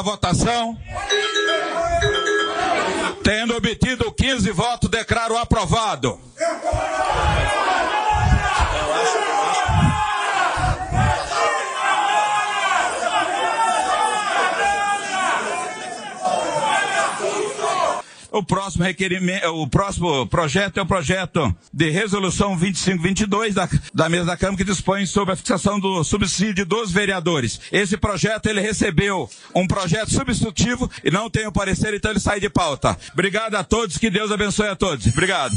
encerrada a votação. Tendo obtido 15 votos, declaro aprovado. O próximo requerimento, o próximo projeto é o projeto de resolução 2522 da, da mesa da Câmara que dispõe sobre a fixação do subsídio dos vereadores. Esse projeto ele recebeu um projeto substitutivo e não tem o parecer, então ele sai de pauta. Obrigado a todos, que Deus abençoe a todos. Obrigado.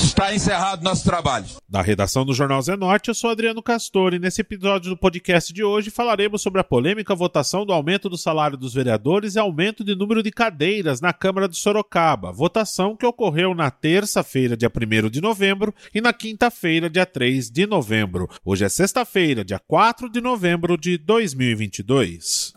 Está encerrado nosso trabalho. Da redação do Jornal Zenorte, eu sou Adriano Castor e nesse episódio do podcast de hoje falaremos sobre a polêmica votação do aumento do salário dos vereadores e aumento de número de cadeiras na Câmara de Sorocaba, votação que ocorreu na terça-feira, dia 1 de novembro, e na quinta-feira, dia 3 de novembro. Hoje é sexta-feira, dia 4 de novembro de 2022.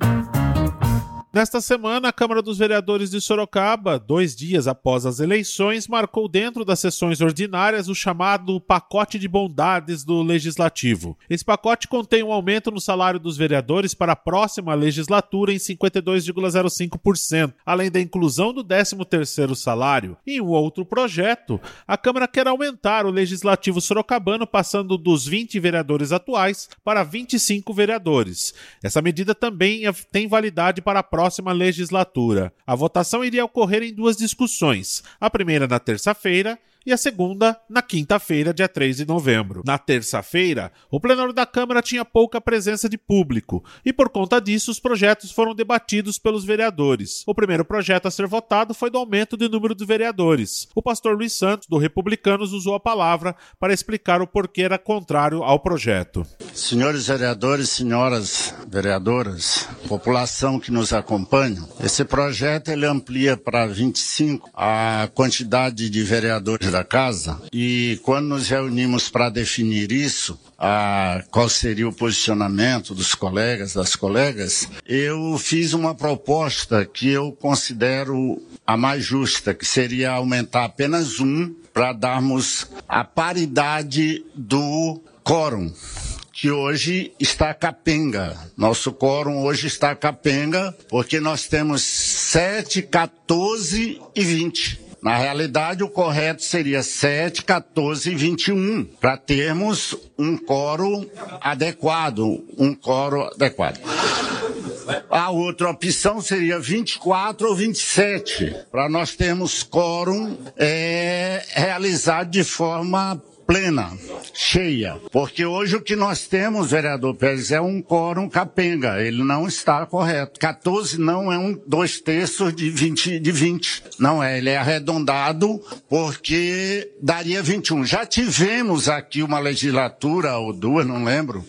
Nesta semana, a Câmara dos Vereadores de Sorocaba, dois dias após as eleições, marcou dentro das sessões ordinárias o chamado pacote de bondades do Legislativo. Esse pacote contém um aumento no salário dos vereadores para a próxima legislatura em 52,05%, além da inclusão do 13º salário. Em um outro projeto, a Câmara quer aumentar o Legislativo sorocabano passando dos 20 vereadores atuais para 25 vereadores. Essa medida também tem validade para a próxima próxima legislatura. A votação iria ocorrer em duas discussões, a primeira na terça-feira e a segunda na quinta-feira, dia 3 de novembro. Na terça-feira, o plenário da Câmara tinha pouca presença de público e, por conta disso, os projetos foram debatidos pelos vereadores. O primeiro projeto a ser votado foi do aumento do número de vereadores. O pastor Luiz Santos, do Republicanos, usou a palavra para explicar o porquê era contrário ao projeto. Senhores vereadores, senhoras vereadoras, população que nos acompanha, esse projeto ele amplia para 25 a quantidade de vereadores da casa e quando nos reunimos para definir isso, a, qual seria o posicionamento dos colegas, das colegas, eu fiz uma proposta que eu considero a mais justa, que seria aumentar apenas um para darmos a paridade do quórum que hoje está capenga. Nosso quórum hoje está capenga, porque nós temos 7, 14 e 20. Na realidade, o correto seria 7, 14 e 21, para termos um coro adequado, um coro adequado. A outra opção seria 24 ou 27, para nós termos quórum é, realizado de forma plena, cheia. Porque hoje o que nós temos, vereador Pérez, é um quórum capenga. Ele não está correto. 14 não é um dois terços de 20, de 20. Não é. Ele é arredondado porque daria 21. Já tivemos aqui uma legislatura, ou duas, não lembro,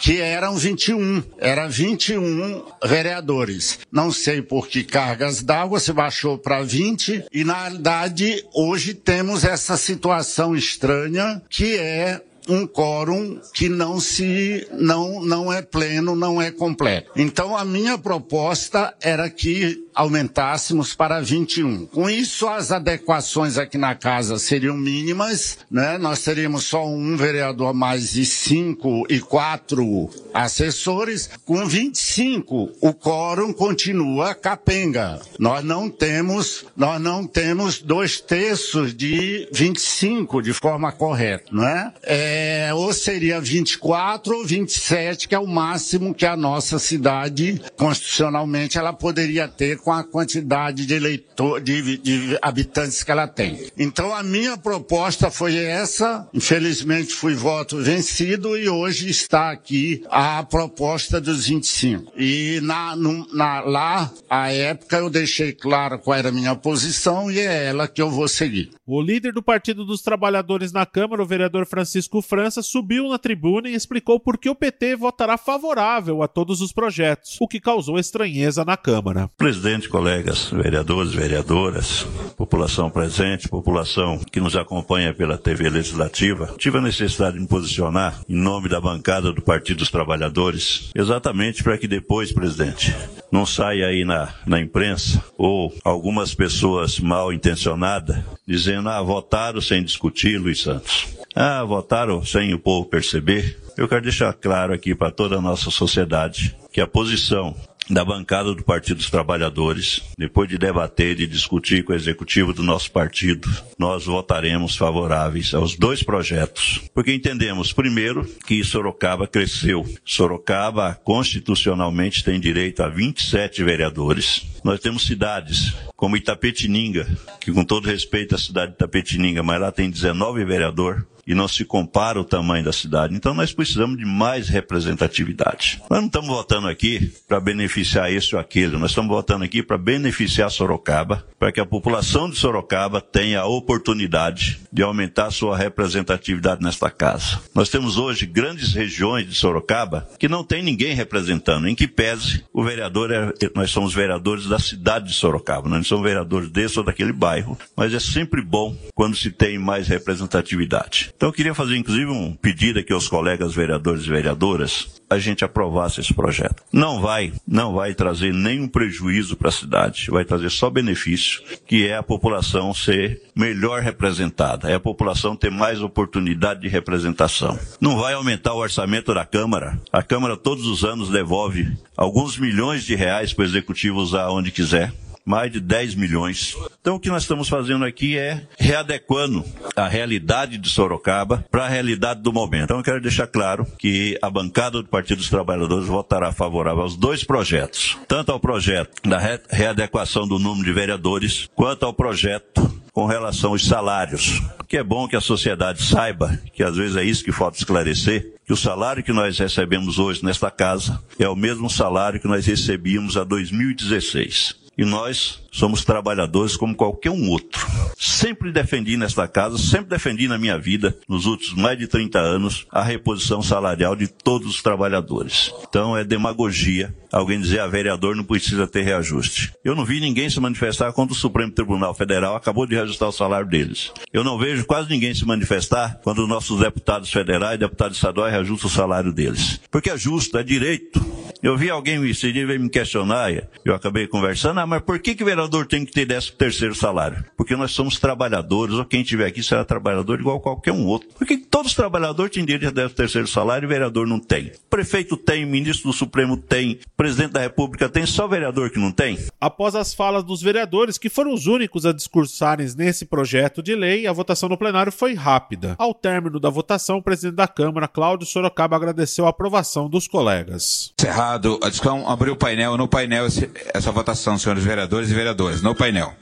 que eram 21. Era 21 vereadores. Não sei por que cargas d'água se baixou para 20 e na realidade hoje temos essa situação estranha que é um quórum que não se não não é pleno, não é completo. Então a minha proposta era que aumentássemos para 21. Com isso, as adequações aqui na casa seriam mínimas, né? Nós teríamos só um vereador mais de cinco e quatro assessores. Com 25, o quórum continua capenga. Nós não temos, nós não temos dois terços de 25 de forma correta, não é? é ou seria 24 ou 27, que é o máximo que a nossa cidade, constitucionalmente, ela poderia ter com a quantidade de eleitor, de, de habitantes que ela tem. Então a minha proposta foi essa. Infelizmente fui voto vencido e hoje está aqui a proposta dos 25. E na, no, na, lá, à época, eu deixei claro qual era a minha posição e é ela que eu vou seguir. O líder do Partido dos Trabalhadores na Câmara, o vereador Francisco França, subiu na tribuna e explicou por que o PT votará favorável a todos os projetos, o que causou estranheza na Câmara. Presidente presidente, colegas vereadores, vereadoras, população presente, população que nos acompanha pela TV Legislativa, tive a necessidade de me posicionar em nome da bancada do Partido dos Trabalhadores, exatamente para que depois, presidente, não saia aí na, na imprensa ou algumas pessoas mal intencionadas dizendo, ah, votaram sem discutir, Luiz Santos. Ah, votaram sem o povo perceber. Eu quero deixar claro aqui para toda a nossa sociedade que a posição da bancada do Partido dos Trabalhadores, depois de debater e discutir com o executivo do nosso partido, nós votaremos favoráveis aos dois projetos, porque entendemos, primeiro, que Sorocaba cresceu. Sorocaba constitucionalmente tem direito a 27 vereadores. Nós temos cidades como Itapetininga, que com todo respeito à cidade de Itapetininga, mas lá tem 19 vereadores e não se compara o tamanho da cidade. Então nós precisamos de mais representatividade. Nós não estamos votando aqui para beneficiar esse ou aquele, nós estamos votando aqui para beneficiar Sorocaba, para que a população de Sorocaba tenha a oportunidade de aumentar sua representatividade nesta casa. Nós temos hoje grandes regiões de Sorocaba que não tem ninguém representando, em que pese o vereador, é, nós somos vereadores da cidade de Sorocaba, não somos vereadores desse ou daquele bairro, mas é sempre bom quando se tem mais representatividade. Então eu queria fazer inclusive um pedido aqui aos colegas vereadores e vereadoras, a gente aprovasse esse projeto. Não vai, não vai trazer nenhum prejuízo para a cidade, vai trazer só benefício, que é a população ser melhor representada, é a população ter mais oportunidade de representação. Não vai aumentar o orçamento da Câmara. A Câmara todos os anos devolve alguns milhões de reais para o executivo usar onde quiser mais de 10 milhões. Então o que nós estamos fazendo aqui é readequando a realidade de Sorocaba para a realidade do momento. Então eu quero deixar claro que a bancada do Partido dos Trabalhadores votará favorável aos dois projetos, tanto ao projeto da readequação do número de vereadores, quanto ao projeto com relação aos salários. Que é bom que a sociedade saiba, que às vezes é isso que falta esclarecer, que o salário que nós recebemos hoje nesta casa é o mesmo salário que nós recebíamos a 2016. E nós somos trabalhadores como qualquer um outro. Sempre defendi nesta casa, sempre defendi na minha vida, nos últimos mais de 30 anos, a reposição salarial de todos os trabalhadores. Então é demagogia alguém dizer a ah, vereador não precisa ter reajuste. Eu não vi ninguém se manifestar quando o Supremo Tribunal Federal acabou de reajustar o salário deles. Eu não vejo quase ninguém se manifestar quando os nossos deputados federais e deputados estaduais reajustam o salário deles. Porque é justo, é direito. Eu vi alguém esse dia me questionar, eu acabei conversando, ah, mas por que, que o vereador tem que ter décimo terceiro salário? Porque nós somos trabalhadores, ou quem estiver aqui será trabalhador igual qualquer um outro. Por que todos os trabalhadores têm direito a décimo terceiro salário e o vereador não tem? O prefeito tem, o ministro do Supremo tem, o presidente da República tem, só o vereador que não tem? Após as falas dos vereadores, que foram os únicos a discursarem nesse projeto de lei, a votação no plenário foi rápida. Ao término da votação, o presidente da Câmara, Cláudio Sorocaba, agradeceu a aprovação dos colegas. Encerrado a discussão, abriu o painel. No painel, essa votação, senhores vereadores e vereadoras. No painel.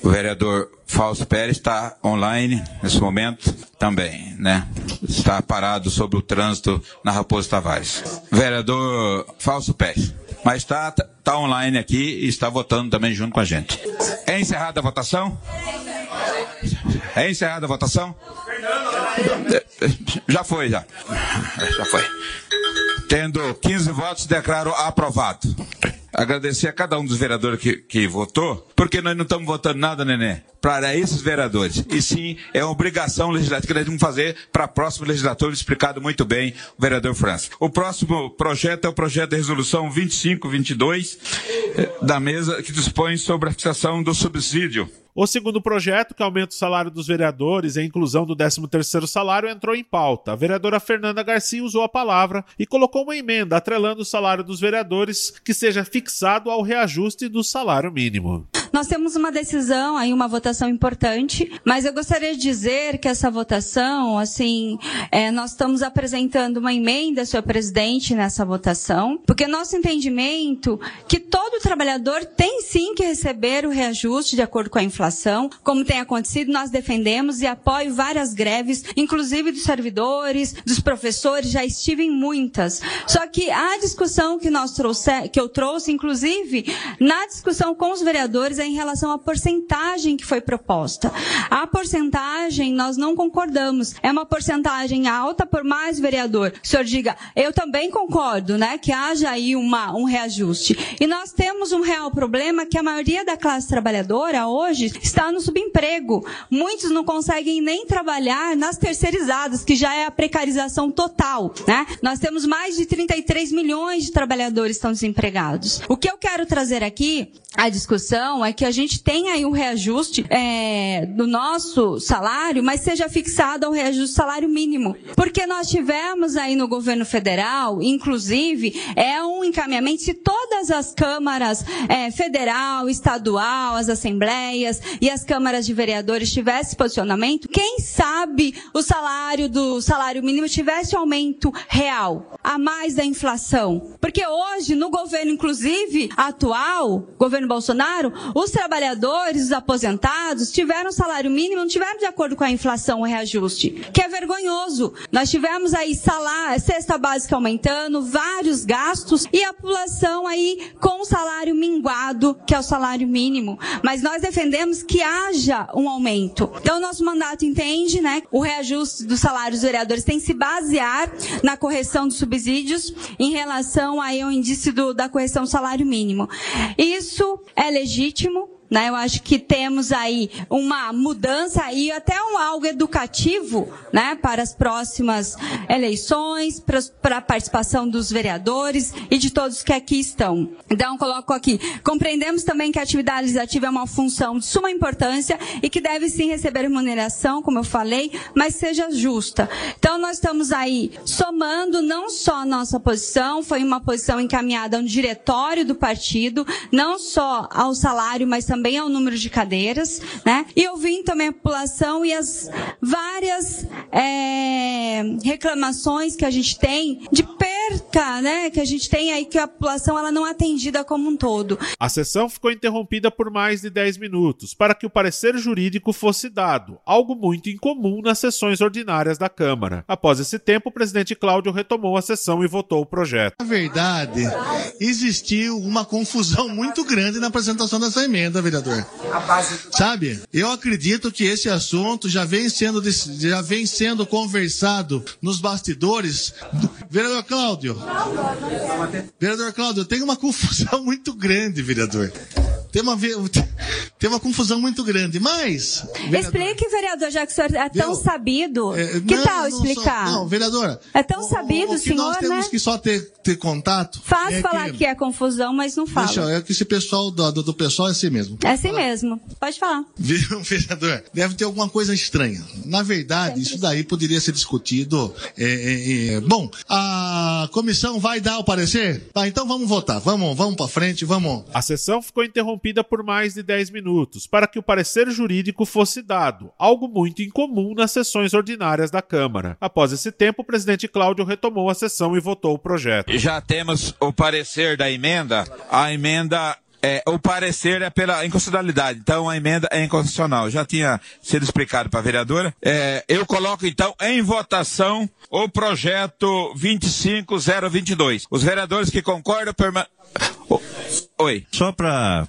O vereador Fausto Pérez está online nesse momento também, né? Está parado sobre o trânsito na Raposo Tavares. Vereador Fausto Pérez. Mas está tá online aqui e está votando também junto com a gente. É encerrada a votação? É encerrada a votação? Já foi, já. Já foi. Tendo 15 votos, declaro aprovado. Agradecer a cada um dos vereadores que, que votou, porque nós não estamos votando nada, neném, para esses vereadores. E sim, é uma obrigação legislativa que nós vamos fazer para a próxima legislatura, explicado muito bem o vereador França. O próximo projeto é o projeto de resolução 2522 eh, da mesa que dispõe sobre a fixação do subsídio o segundo projeto, que aumenta o salário dos vereadores e a inclusão do 13º salário, entrou em pauta. A vereadora Fernanda Garcia usou a palavra e colocou uma emenda atrelando o salário dos vereadores que seja fixado ao reajuste do salário mínimo. Nós temos uma decisão aí, uma votação importante, mas eu gostaria de dizer que essa votação, assim, é, nós estamos apresentando uma emenda, senhor presidente, nessa votação, porque nosso entendimento que todo trabalhador tem sim que receber o reajuste de acordo com a inflação, como tem acontecido, nós defendemos e apoio várias greves, inclusive dos servidores, dos professores, já estive em muitas. Só que a discussão que nós trouxe, que eu trouxe, inclusive, na discussão com os vereadores, é em relação à porcentagem que foi proposta. A porcentagem nós não concordamos. É uma porcentagem alta, por mais vereador. O senhor diga, eu também concordo, né, que haja aí uma, um reajuste. E nós temos um real problema que a maioria da classe trabalhadora hoje está no subemprego. Muitos não conseguem nem trabalhar nas terceirizadas, que já é a precarização total, né? Nós temos mais de 33 milhões de trabalhadores que estão desempregados. O que eu quero trazer aqui, a discussão, é que a gente tenha aí um reajuste é, do nosso salário, mas seja fixado ao reajuste do salário mínimo. Porque nós tivemos aí no governo federal, inclusive, é um encaminhamento se todas as câmaras é, federal, estadual, as assembleias e as câmaras de vereadores tivessem posicionamento, quem sabe o salário do salário mínimo tivesse aumento real, a mais da inflação. Porque hoje, no governo, inclusive, atual, governo Bolsonaro, os trabalhadores, os aposentados, tiveram salário mínimo, não tiveram de acordo com a inflação o reajuste, que é vergonhoso. Nós tivemos aí salário, cesta básica aumentando, vários gastos e a população aí com o salário minguado, que é o salário mínimo. Mas nós defendemos que haja um aumento. Então, nosso mandato entende, né, o reajuste dos salários dos vereadores tem que se basear na correção dos subsídios em relação aí ao índice do, da correção do salário mínimo. Isso é legítimo, né? Eu acho que temos aí uma mudança e até um algo educativo, né, para as próximas eleições, para a participação dos vereadores e de todos que aqui estão. Então, coloco aqui. Compreendemos também que a atividade legislativa é uma função de suma importância e que deve sim receber remuneração, como eu falei, mas seja justa. Então, nós estamos aí somando não só a nossa posição, foi uma posição encaminhada a um diretório do partido, não só ao salário, mas também também ao número de cadeiras, né? E ouvindo também a população e as várias é, reclamações que a gente tem de perca, né? Que a gente tem aí que a população ela não é atendida como um todo. A sessão ficou interrompida por mais de 10 minutos para que o parecer jurídico fosse dado, algo muito incomum nas sessões ordinárias da Câmara. Após esse tempo, o presidente Cláudio retomou a sessão e votou o projeto. Na verdade, existiu uma confusão muito grande na apresentação dessa emenda, vereador. Sabe? Eu acredito que esse assunto já vem sendo, já vem sendo conversado nos bastidores. Vereador Cláudio. Vereador Cláudio, tem uma confusão muito grande, vereador. Tem uma, tem uma confusão muito grande, mas... Vereador, Explique, vereador, já que o senhor é tão viu? sabido. É, que não, tal explicar? Sou, não, vereadora. É tão o, sabido, o, o senhor, nós temos né? que só ter, ter contato... Faz é falar que, que, é confusão, mas não fala. Deixa, é que esse pessoal do, do, do pessoal é assim mesmo. É assim mesmo. Pode falar. Viu, vereador? Deve ter alguma coisa estranha. Na verdade, isso daí poderia ser discutido... É, é, é, bom, a comissão vai dar o parecer? Tá, então vamos votar. Vamos, vamos para frente, vamos... A sessão ficou interrompida interrompida por mais de 10 minutos para que o parecer jurídico fosse dado, algo muito incomum nas sessões ordinárias da Câmara. Após esse tempo, o presidente Cláudio retomou a sessão e votou o projeto. Já temos o parecer da emenda. A emenda é, o parecer é pela inconstitucionalidade, então a emenda é inconstitucional. Já tinha sido explicado para a vereadora. É, eu coloco então em votação o projeto 25022. Os vereadores que concordam perma... Oi. Só para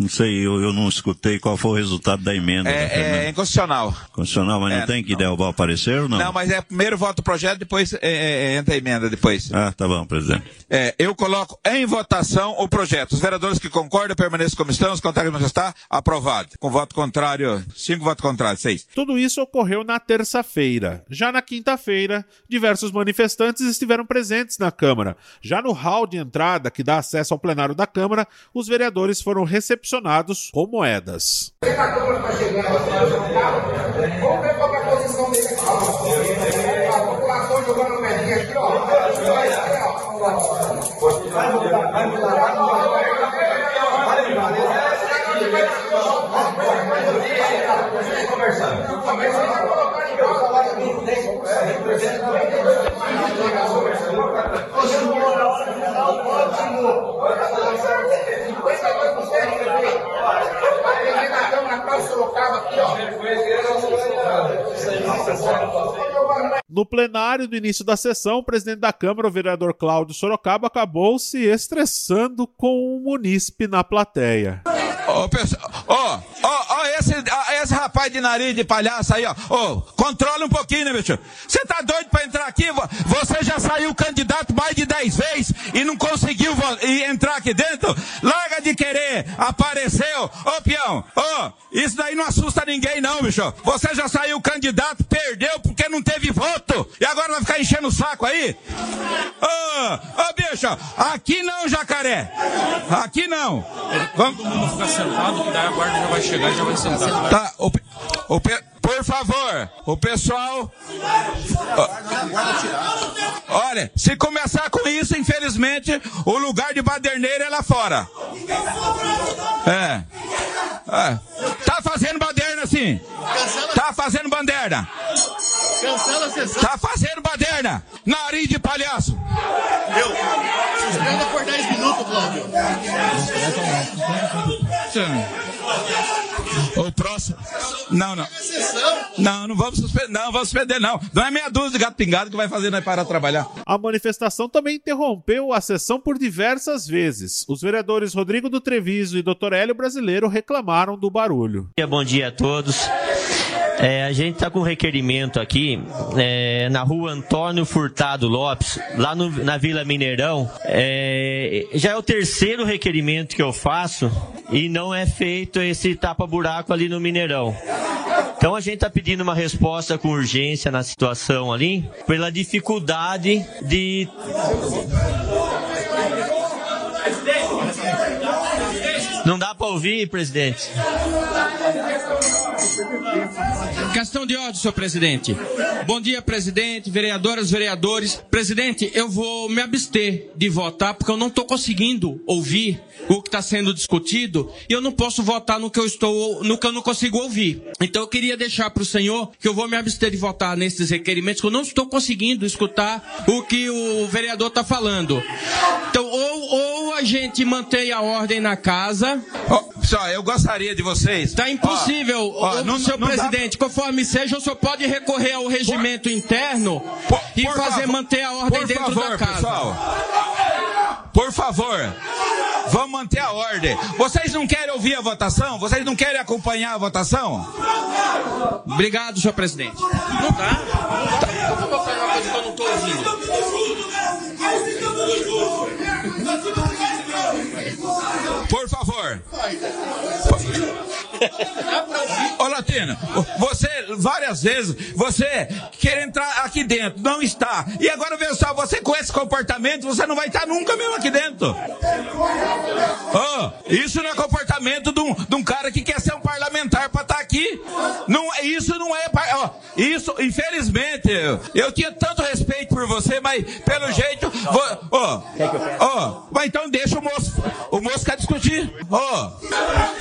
não sei, eu, eu não escutei qual foi o resultado da emenda. É, né, é inconstitucional. Constitucional, mas é, não tem que não. derrubar o parecer ou não? Não, mas é primeiro voto o projeto, depois é, é, entra a emenda depois. Ah, tá bom, presidente. É, eu coloco em votação o projeto. Os vereadores que concordam permaneçam como estão, os contrários não está aprovado. Com voto contrário, cinco votos contrários, seis. Tudo isso ocorreu na terça-feira. Já na quinta-feira, diversos manifestantes estiveram presentes na Câmara. Já no hall de entrada que dá acesso ao plenário da Câmara, os vereadores foram recepcionados recepcionados com moedas. No plenário do início da sessão, o presidente da Câmara, o vereador Cláudio Sorocaba, acabou se estressando com o munícipe na plateia. Ó, ó, ó, esse, esse rapaz de nariz de palhaço aí, ó. Ô, controla um pouquinho, né, bicho? Você tá doido pra entrar aqui? Você já saiu candidato mais de 10 vezes e não conseguiu entrar aqui dentro? Larga de querer aparecer, ô peão, ô, isso daí não assusta ninguém não, bicho. Você já saiu candidato, perdeu porque não teve voto, e agora vai ficar enchendo o saco aí? Ô, ô bicho, aqui não, jacaré. Aqui não. Vamos... Todo mundo ficar sentado, que daí a guarda já vai chegar e já vai sentar. Tá, o, o, por favor, o pessoal. Olha, se começar com isso, infelizmente, o lugar de baderneira é lá fora. É. é. Tá fazendo baderna sim. Tá fazendo baderna. Cancela a sessão. Tá fazendo baderna. Nariz de palhaço. Eu. Suspenda por 10 minutos, Cláudio. O próximo. Não, não. Não, não vamos suspender, não, vamos suspender, não. Não é meia dúzia de gato pingado que vai fazer nós parar de trabalhar. A manifestação também interrompeu a sessão por diversas vezes. Os vereadores Rodrigo do Treviso e Dr. Hélio Brasileiro reclamaram do barulho. Bom dia a todos. É, a gente está com um requerimento aqui é, na rua Antônio Furtado Lopes, lá no, na Vila Mineirão. É, já é o terceiro requerimento que eu faço e não é feito esse tapa-buraco ali no Mineirão. Então a gente está pedindo uma resposta com urgência na situação ali, pela dificuldade de não dá para ouvir, presidente. Questão de ordem, senhor presidente. Bom dia, presidente, vereadoras, vereadores. Presidente, eu vou me abster de votar porque eu não estou conseguindo ouvir o que está sendo discutido e eu não posso votar no que eu estou, no que eu não consigo ouvir. Então eu queria deixar para o senhor que eu vou me abster de votar nesses requerimentos que eu não estou conseguindo escutar o que o vereador está falando. Então ou, ou a gente mantém a ordem na casa. Oh, só, eu gostaria de vocês. Está impossível, oh, oh, não, senhor não presidente. Dá... Conforme seja, o senhor pode recorrer ao regimento por... interno por, e por fazer favor, manter a ordem dentro favor, da casa. Pessoal, por favor. Vamos manter a ordem. Vocês não querem ouvir a votação? Vocês não querem acompanhar a votação? Obrigado, senhor presidente. Não dá. Não dá. Eu vou fazer uma coisa que eu não estou ouvindo. Por favor. Ô Latino, você várias vezes, você quer entrar aqui dentro, não está. E agora vê só, você com esse comportamento, você não vai estar nunca mesmo aqui dentro. Oh, isso não é comportamento de um, de um cara que quer ser um parlamentar para estar aqui. Não, isso não é. Oh, isso, infelizmente, eu, eu tinha tanto respeito por você, mas pelo jeito. Ó, oh, mas então deixa o moço, o moço quer discutir. Oh,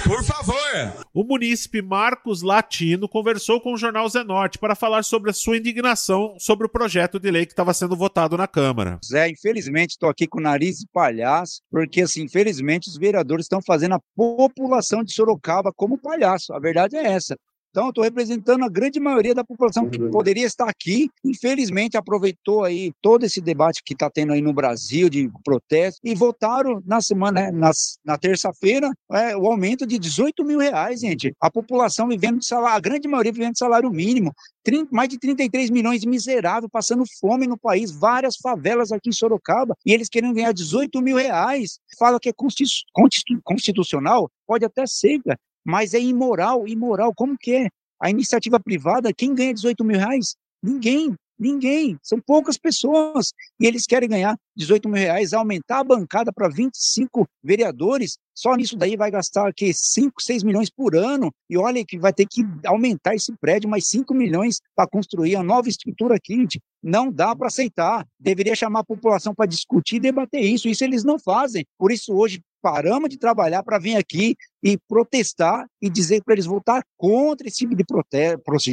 por favor. O munícipe Marcos Latino conversou com o jornal Zenorte para falar sobre a sua indignação sobre o projeto de lei que estava sendo votado na Câmara. Zé, infelizmente estou aqui com o nariz de palhaço, porque assim, infelizmente os vereadores estão fazendo a população de Sorocaba como palhaço. A verdade é essa. Então, eu estou representando a grande maioria da população que uhum. poderia estar aqui. Infelizmente, aproveitou aí todo esse debate que está tendo aí no Brasil de protesto e votaram na semana, né, na, na terça-feira, é, o aumento de 18 mil reais, gente. A população vivendo de salário, a grande maioria vivendo de salário mínimo. 30, mais de 33 milhões de miseráveis passando fome no país, várias favelas aqui em Sorocaba, e eles querendo ganhar 18 mil reais. Fala que é constitucional, pode até ser, mas é imoral, imoral. Como que é? A iniciativa privada, quem ganha 18 mil reais? Ninguém, ninguém. São poucas pessoas. E eles querem ganhar 18 mil reais, aumentar a bancada para 25 vereadores. Só nisso daí vai gastar aqui 5, 6 milhões por ano. E olha que vai ter que aumentar esse prédio mais 5 milhões para construir a nova estrutura aqui. Gente. Não dá para aceitar. Deveria chamar a população para discutir e debater isso. Isso eles não fazem. Por isso, hoje, paramos de trabalhar para vir aqui e protestar e dizer para eles votar contra esse tipo de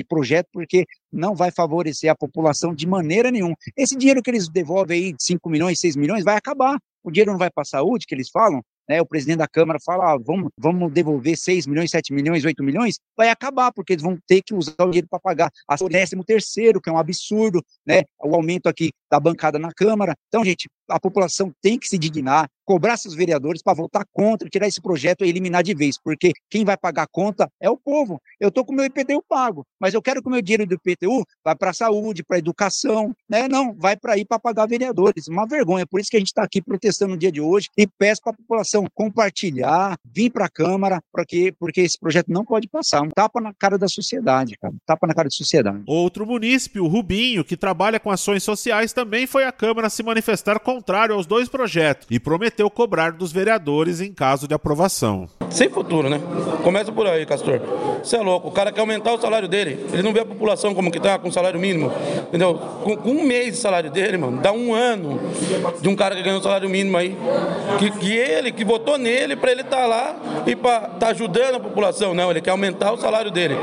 projeto, porque não vai favorecer a população de maneira nenhuma. Esse dinheiro que eles devolvem aí, 5 milhões, 6 milhões, vai acabar. O dinheiro não vai para a saúde, que eles falam, né, o presidente da Câmara fala, ah, vamos, vamos devolver 6 milhões, 7 milhões, 8 milhões, vai acabar, porque eles vão ter que usar o dinheiro para pagar a 13 terceiro, que é um absurdo, né, o aumento aqui da bancada na Câmara. Então, gente, a população tem que se dignar, cobrar seus vereadores para votar contra, tirar esse projeto e eliminar de vez, porque quem vai pagar a conta é o povo. Eu estou com o meu IPTU pago, mas eu quero que o meu dinheiro do IPTU vá para a saúde, para a educação, né? Não, vai para ir para pagar vereadores. Uma vergonha. Por isso que a gente está aqui protestando no dia de hoje e peço para a população compartilhar, vir para a Câmara, porque, porque esse projeto não pode passar. Um tapa na cara da sociedade, cara. Tapa na cara da sociedade. Outro munícipe, o Rubinho, que trabalha com ações sociais, também foi à Câmara se manifestar contrário aos dois projetos e prometeu cobrar dos vereadores em caso de aprovação. Sem futuro, né? Começa por aí, Castor. Você é louco, o cara quer aumentar o salário dele. Ele não vê a população como que tá, com salário mínimo. Entendeu? Com, com um mês de salário dele, mano, dá um ano de um cara que ganhou salário mínimo aí. Que, que ele, que votou nele para ele estar tá lá e para tá ajudando a população. Não, ele quer aumentar o salário dele.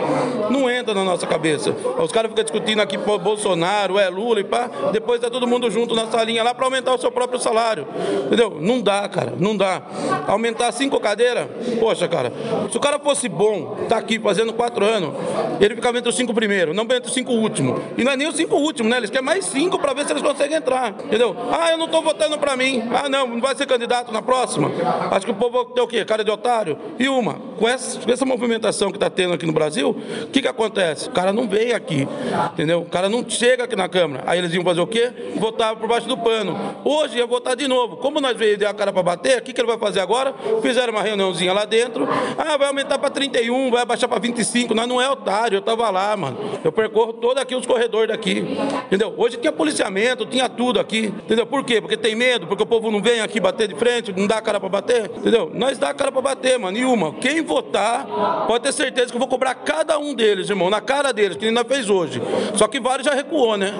Não entra na nossa cabeça. Os caras ficam discutindo aqui Bolsonaro, é Lula e pá. Depois tá todo mundo junto na salinha lá para aumentar o seu próprio salário. Entendeu? Não dá, cara, não dá. Aumentar cinco cadeiras, poxa, cara, se o cara fosse bom, tá aqui fazendo quatro anos, ele ficava entre os cinco primeiros, não entre os cinco últimos. E não é nem os cinco últimos, né? Eles querem mais cinco para ver se eles conseguem entrar, entendeu? Ah, eu não tô votando para mim. Ah, não, não vai ser candidato na próxima. Acho que o povo tem o quê? Cara de otário. E uma, com essa, com essa movimentação que tá tendo aqui no Brasil, o que que acontece? O cara não veio aqui, entendeu? O cara não chega aqui na Câmara. Aí eles iam fazer o quê? Votar por baixo do pano. Hoje ia votar de novo. Como nós veio de a cara para bater, o que, que ele vai fazer agora? Fizeram uma reuniãozinha lá dentro. Ah, vai aumentar para 31, vai abaixar para 25. Nós não é otário, eu tava lá, mano. Eu percorro todo aqui os corredores daqui. Entendeu? Hoje tinha policiamento, tinha tudo aqui. Entendeu? Por quê? Porque tem medo, porque o povo não vem aqui bater de frente, não dá a cara para bater. Entendeu? Nós dá a cara para bater, mano. E uma, quem votar, pode ter certeza que eu vou cobrar cada um deles, irmão, na cara deles, que ainda fez hoje. Só que vários já recuou, né?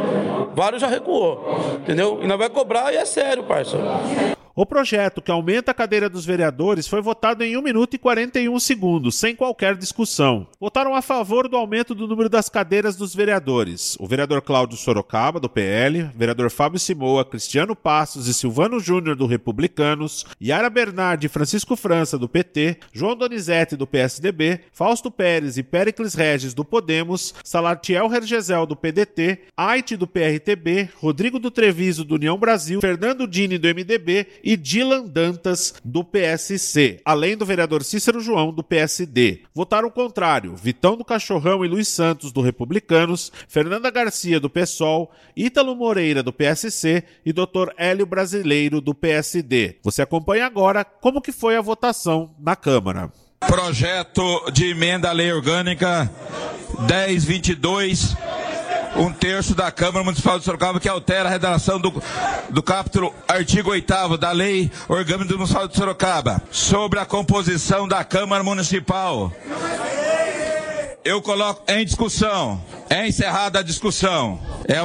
Vários já recuou. Entendeu? E nós vai cobrar e é sério, parceiro. O projeto que aumenta a cadeira dos vereadores foi votado em 1 minuto e 41 segundos, sem qualquer discussão. Votaram a favor do aumento do número das cadeiras dos vereadores. O vereador Cláudio Sorocaba, do PL, vereador Fábio Simoa, Cristiano Passos e Silvano Júnior, do Republicanos, Yara Bernardi e Francisco França, do PT, João Donizete, do PSDB, Fausto Pérez e Péricles Regis, do Podemos, Salatiel Hergesel, do PDT, Aite, do PRTB, Rodrigo do Treviso, do União Brasil, Fernando Dini, do MDB e Dilan Dantas, do PSC, além do vereador Cícero João, do PSD. Votaram contrário Vitão do Cachorrão e Luiz Santos, do Republicanos, Fernanda Garcia, do PSOL, Ítalo Moreira, do PSC e Dr. Hélio Brasileiro, do PSD. Você acompanha agora como que foi a votação na Câmara. Projeto de emenda à lei orgânica 1022 um terço da Câmara Municipal de Sorocaba que altera a redação do, do capítulo artigo 8 da Lei Orgânica Municipal de Sorocaba sobre a composição da Câmara Municipal. Eu coloco em discussão. É encerrada a discussão. É,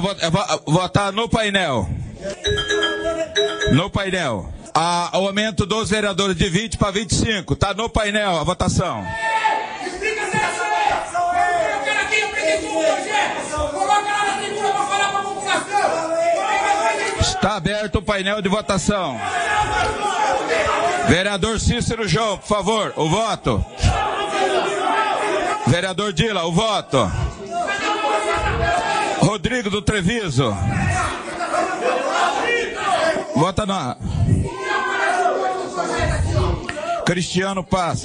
votar no painel. No painel. A, o aumento dos vereadores de 20 para 25. Está no painel a votação. Está aberto o painel de votação. Vereador Cícero João, por favor, o voto. Vereador Dila, o voto. Rodrigo do Treviso. Vota na. Cristiano Paz.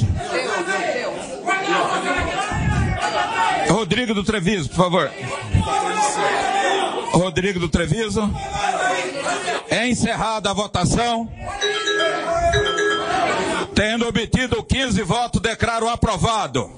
Rodrigo do Treviso, por favor. Rodrigo do Treviso. É encerrada a votação. Tendo obtido 15 votos, declaro aprovado.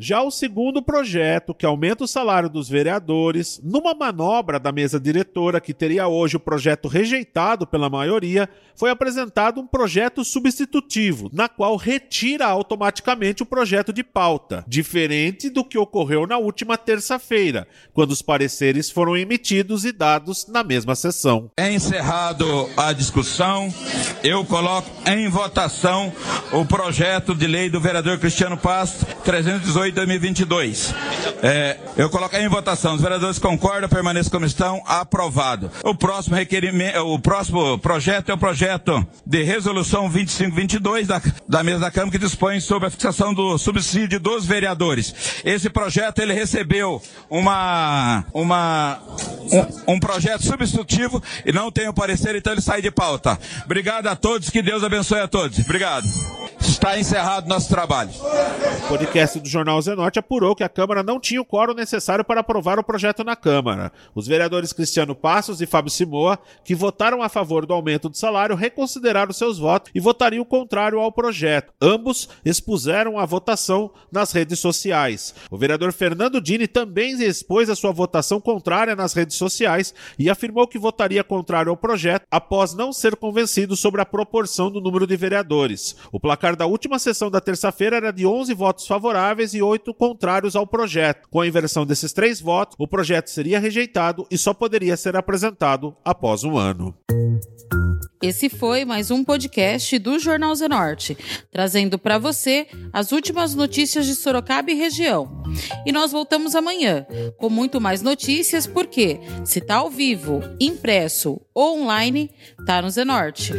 Já o segundo projeto, que aumenta o salário dos vereadores, numa manobra da mesa diretora que teria hoje o projeto rejeitado pela maioria, foi apresentado um projeto substitutivo, na qual retira automaticamente o projeto de pauta, diferente do que ocorreu na última terça-feira, quando os pareceres foram emitidos e dados na mesma sessão. É encerrado a discussão, eu coloco em votação o projeto de lei do vereador Cristiano Pasto 318 2018-2022. É, eu coloquei em votação. Os vereadores concordam, permaneçam como estão, aprovado. O próximo requerimento, o próximo projeto é o projeto de resolução 2522 da, da mesa da Câmara que dispõe sobre a fixação do subsídio dos vereadores. Esse projeto ele recebeu uma, uma, um, um projeto substitutivo e não tem o parecer, então ele sai de pauta. Obrigado a todos, que Deus abençoe a todos. Obrigado. Está encerrado nosso trabalho. O podcast do Jornal Zenorte apurou que a Câmara não tinha o quórum necessário para aprovar o projeto na Câmara. Os vereadores Cristiano Passos e Fábio Simoa, que votaram a favor do aumento do salário, reconsideraram seus votos e votariam contrário ao projeto. Ambos expuseram a votação nas redes sociais. O vereador Fernando Dini também expôs a sua votação contrária nas redes sociais e afirmou que votaria contrário ao projeto após não ser convencido sobre a proporção do número de vereadores. O placar da última sessão da terça-feira era de 11 votos favoráveis e 8 contrários ao projeto. Com a inversão desses três votos, o projeto seria rejeitado e só poderia ser apresentado após um ano. Esse foi mais um podcast do Jornal Zenorte, trazendo para você as últimas notícias de Sorocaba e região. E nós voltamos amanhã com muito mais notícias, porque se tá ao vivo, impresso ou online, tá no Zenorte.